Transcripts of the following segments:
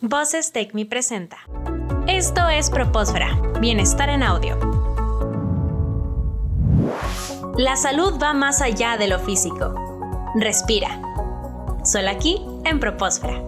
Voces Take Me presenta. Esto es Propósfera, Bienestar en Audio. La salud va más allá de lo físico. Respira. Solo aquí en Propósfera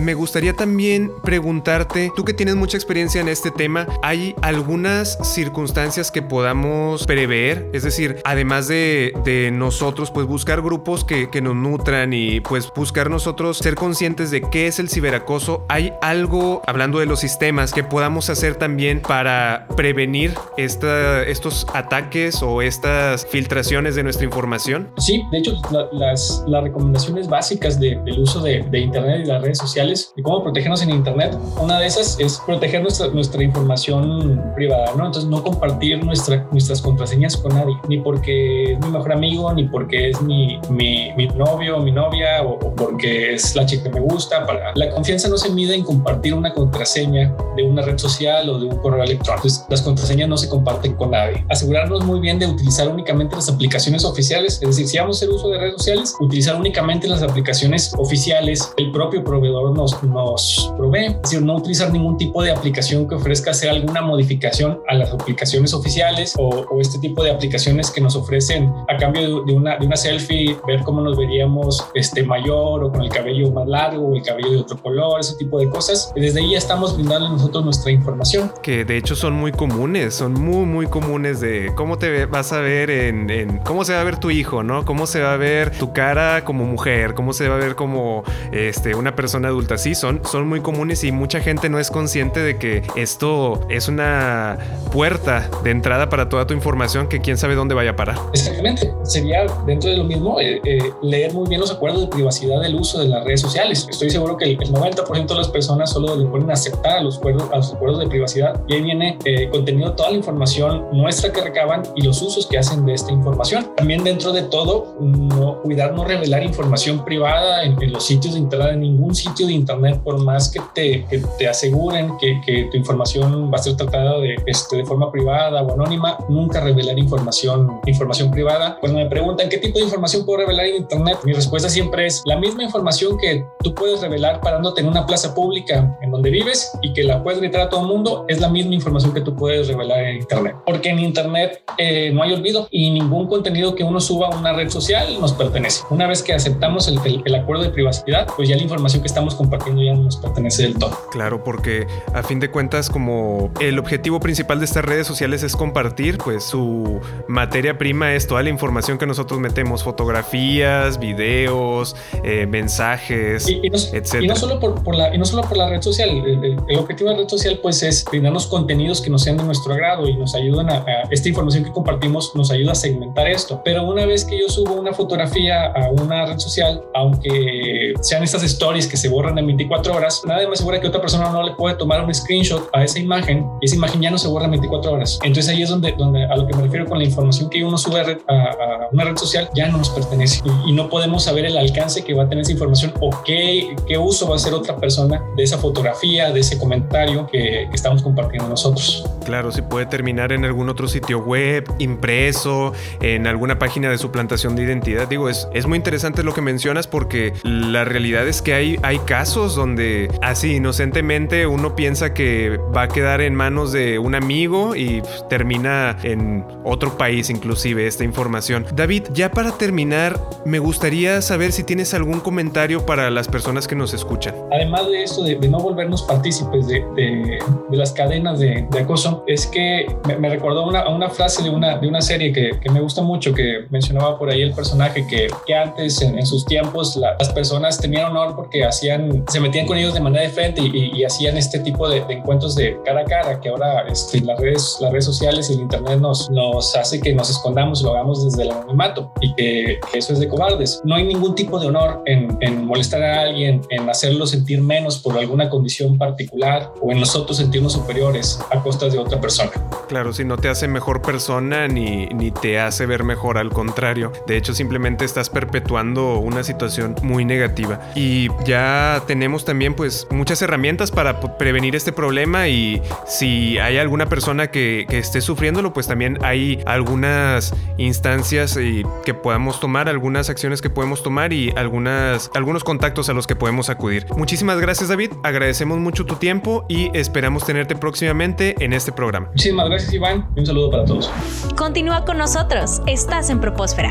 me gustaría también preguntarte, tú que tienes mucha experiencia en este tema, ¿hay algunas circunstancias que podamos prever? Es decir, además de, nosotros, pues buscar grupos que, nos nutran y pues buscar nosotros ser conscientes de qué es el ciberacoso. ¿Hay algo, hablando de los sistemas, que podamos hacer también para prevenir estos ataques o estas filtraciones de nuestra información? Sí, de hecho, las, recomendaciones básicas del uso de Internet y las redes sociales de cómo protegernos en Internet. Una de esas es proteger nuestra, nuestra información privada, ¿no? Entonces, no compartir nuestra, nuestras contraseñas con nadie, ni porque es mi mejor amigo, ni porque es mi, mi, mi novio o mi novia, o, porque es la chica que me gusta. La confianza no se mide en compartir una contraseña de una red social o de un correo electrónico. Entonces, las contraseñas no se comparten con nadie. Asegurarnos muy bien de utilizar únicamente las aplicaciones oficiales, es decir, si vamos a hacer uso de redes sociales, utilizar únicamente las aplicaciones oficiales, el propio proveedor nos, nos provee, es decir, no utilizar ningún tipo de aplicación que ofrezca hacer alguna modificación a las aplicaciones oficiales o, este tipo de aplicaciones que nos ofrecen a cambio de, una, de una selfie, ver cómo nos veríamos este, mayor o con el cabello más largo o el cabello de otro color, ese tipo de cosas. Desde ahí ya estamos brindando nosotros nuestra información. Que de hecho son muy comunes, son muy, muy comunes de cómo te vas a ver en, en cómo se va a ver tu hijo, ¿no? Cómo se va a ver tu cara como mujer, cómo se va a ver como este, una persona adulta Sí, son, son muy comunes y mucha gente no es consciente de que esto es una puerta de entrada para toda tu información que quién sabe dónde vaya a parar. Exactamente. Sería dentro de lo mismo eh, eh, leer muy bien los acuerdos de privacidad del uso de las redes sociales. Estoy seguro que el, 90% de las personas solo le ponen aceptar a los acuerdos, a los acuerdos de privacidad y ahí viene eh, contenido toda la información nuestra que recaban y los usos que hacen de esta información. También dentro de todo, no, cuidar no revelar información privada en, en los sitios de entrada, en ningún sitio de Internet, por más que te, que te aseguren que, que, tu información va a ser tratada de, este, de forma privada o anónima, nunca revelar información, información privada. Cuando me preguntan qué tipo de información puedo revelar en Internet, mi respuesta siempre es la misma información que tú puedes revelar parándote en una plaza pública en donde vives y que la puedes gritar a todo el mundo, es la misma información que tú puedes revelar en Internet. Porque en Internet eh, no hay olvido y ningún contenido que uno suba a una red social nos pertenece. Una vez que aceptamos el, el, el acuerdo de privacidad, pues ya la información que estamos compartiendo compartiendo ya no nos pertenece del todo. Claro, porque a fin de cuentas como el objetivo principal de estas redes sociales es compartir, pues su materia prima es toda la información que nosotros metemos, fotografías, videos, eh, mensajes, y, no, etc. Y no solo por, la, y no solo por la red social, el, objetivo de la red social pues es brindarnos contenidos que nos sean de nuestro agrado y nos ayudan a, a, esta información que compartimos nos ayuda a segmentar esto. Pero una vez que yo subo una fotografía a una red social, aunque sean estas stories que se borran en 24 horas, nada me asegura que otra persona no le puede tomar un screenshot a esa imagen y esa imagen ya no se borra en 24 horas. Entonces ahí es donde, donde a lo que me refiero con la información que uno sube a, una red social ya no nos pertenece y, no podemos saber el alcance que va a tener esa información o qué, qué uso va a hacer otra persona de esa fotografía, de ese comentario que, estamos compartiendo nosotros. Claro, si puede terminar en algún otro sitio web, impreso, en alguna página de suplantación de identidad. Digo, es, es muy interesante lo que mencionas porque la realidad es que hay, hay casos donde así inocentemente uno piensa que va a quedar en manos de un amigo y termina en otro país inclusive esta información. David, ya para terminar, me gustaría saber si tienes algún comentario para las personas que nos escuchan. Además de esto, de, no volvernos partícipes de, las cadenas de, acoso, es que me, recordó una, frase de una, de una serie que, me gusta mucho, que mencionaba por ahí el personaje, que, que antes en, sus tiempos las personas tenían honor porque hacían se metían con ellos de manera de frente y, hacían este tipo de, encuentros de cara a cara que ahora este, las, redes, las redes sociales y el internet nos, nos hace que nos escondamos y lo hagamos desde el anonimato y que, eso es de cobardes. No hay ningún tipo de honor en, en, molestar a alguien, en hacerlo sentir menos por alguna condición particular o en nosotros sentirnos superiores a costas de otra persona. Claro, si no te hace mejor persona ni, ni te hace ver mejor, al contrario. De hecho, simplemente estás perpetuando una situación muy negativa. Y ya ahora tenemos también pues muchas herramientas para prevenir este problema y si hay alguna persona que, que esté sufriéndolo, pues también hay algunas instancias y que podamos tomar, algunas acciones que podemos tomar y algunas, algunos contactos a los que podemos acudir. Muchísimas gracias David, agradecemos mucho tu tiempo y esperamos tenerte próximamente en este programa. Muchísimas gracias Iván un saludo para todos. Continúa con nosotros, estás en Propósfera.